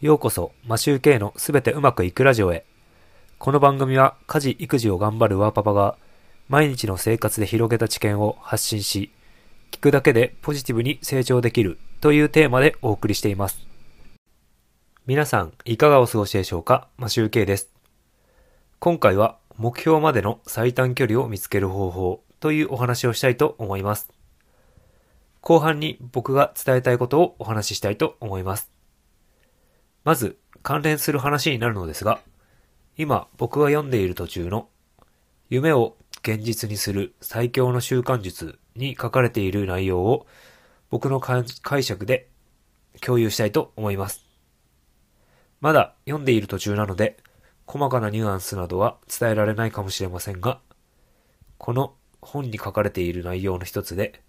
ようこそ、マシューケイのすべてうまくいくラジオへ。この番組は家事・育児を頑張るワーパパが毎日の生活で広げた知見を発信し、聞くだけでポジティブに成長できるというテーマでお送りしています。皆さん、いかがお過ごしでしょうか？マシューケイです。今回は目標までの最短距離を見つける方法というお話をしたいと思います。後半に僕が伝えたいことをお話ししたいと思います。まず、関連する話になるのですが、今僕が読んでいる途中の夢を現実にする最強の習慣術に書かれている内容を僕の解釈で共有したいと思います。まだ読んでいる途中なので、細かなニュアンスなどは伝えられないかもしれませんが、この本に書かれている内容の一つで、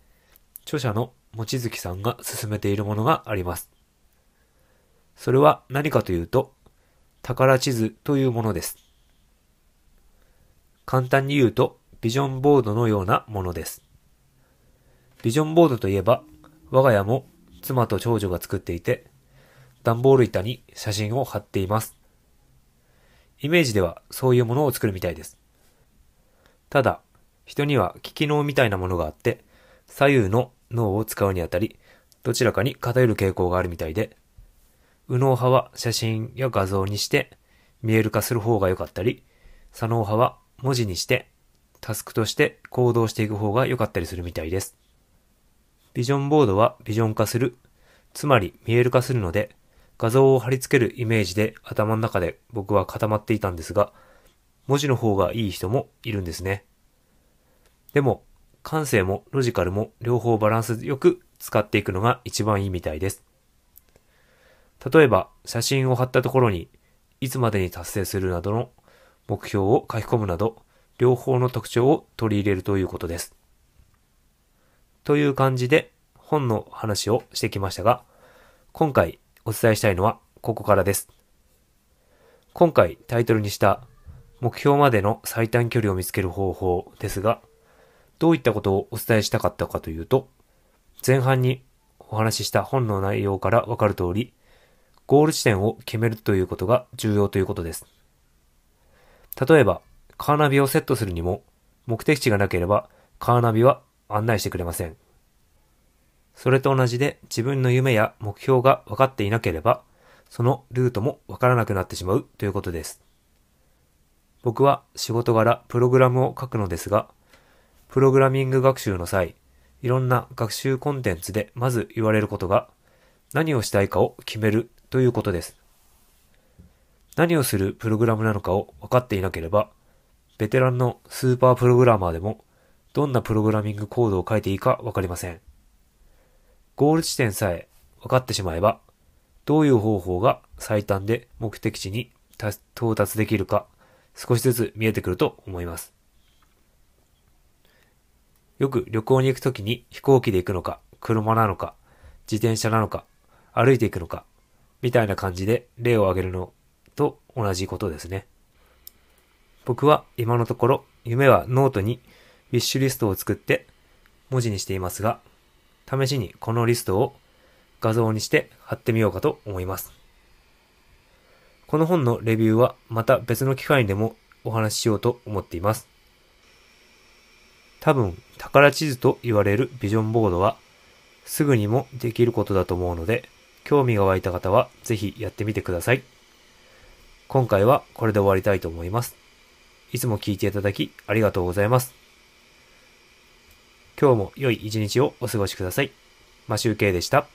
著者の望月さんが進めているものがあります。それは何かというと、宝地図というものです。簡単に言うと、ビジョンボードのようなものです。ビジョンボードといえば、我が家も妻と長女が作っていて、段ボール板に写真を貼っています。イメージではそういうものを作るみたいです。ただ、人には利き脳みたいなものがあって、左右の脳を使うにあたり、どちらかに偏る傾向があるみたいで、右脳派は写真や画像にして見える化する方が良かったり、左脳派は文字にしてタスクとして行動していく方が良かったりするみたいです。ビジョンボードはビジョン化する、つまり見える化するので、画像を貼り付けるイメージで頭の中で僕は固まっていたんですが、文字の方がいい人もいるんですね。でも、感性もロジカルも両方バランスよく使っていくのが一番いいみたいです。例えば、写真を貼ったところに、いつまでに達成するなどの目標を書き込むなど、両方の特徴を取り入れるということです。という感じで本の話をしてきましたが、今回お伝えしたいのはここからです。今回タイトルにした目標までの最短距離を見つける方法ですが、どういったことをお伝えしたかったかというと、前半にお話しした本の内容からわかる通り、ゴール地点を決めるということが重要ということです。例えば、カーナビをセットするにも、目的地がなければ、カーナビは案内してくれません。それと同じで、自分の夢や目標が分かっていなければ、そのルートも分からなくなってしまうということです。僕は仕事柄プログラムを書くのですが、プログラミング学習の際、いろんな学習コンテンツでまず言われることが、何をしたいかを決めるということです。何をするプログラムなのかを分かっていなければ、ベテランのスーパープログラマーでも、どんなプログラミングコードを書いていいか分かりません。ゴール地点さえ分かってしまえば、どういう方法が最短で目的地に到達できるか、少しずつ見えてくると思います。よく旅行に行くときに飛行機で行くのか、車なのか、自転車なのか、歩いていくのか、みたいな感じで例を挙げるのと同じことですね。僕は今のところ夢はノートにウィッシュリストを作って文字にしていますが、試しにこのリストを画像にして貼ってみようかと思います。この本のレビューはまた別の機会にでもお話ししようと思っています。多分、宝地図と言われるビジョンボードはすぐにもできることだと思うので、興味が湧いた方はぜひやってみてください。今回はこれで終わりたいと思います。いつも聞いていただきありがとうございます。今日も良い一日をお過ごしください。マシュウケイでした。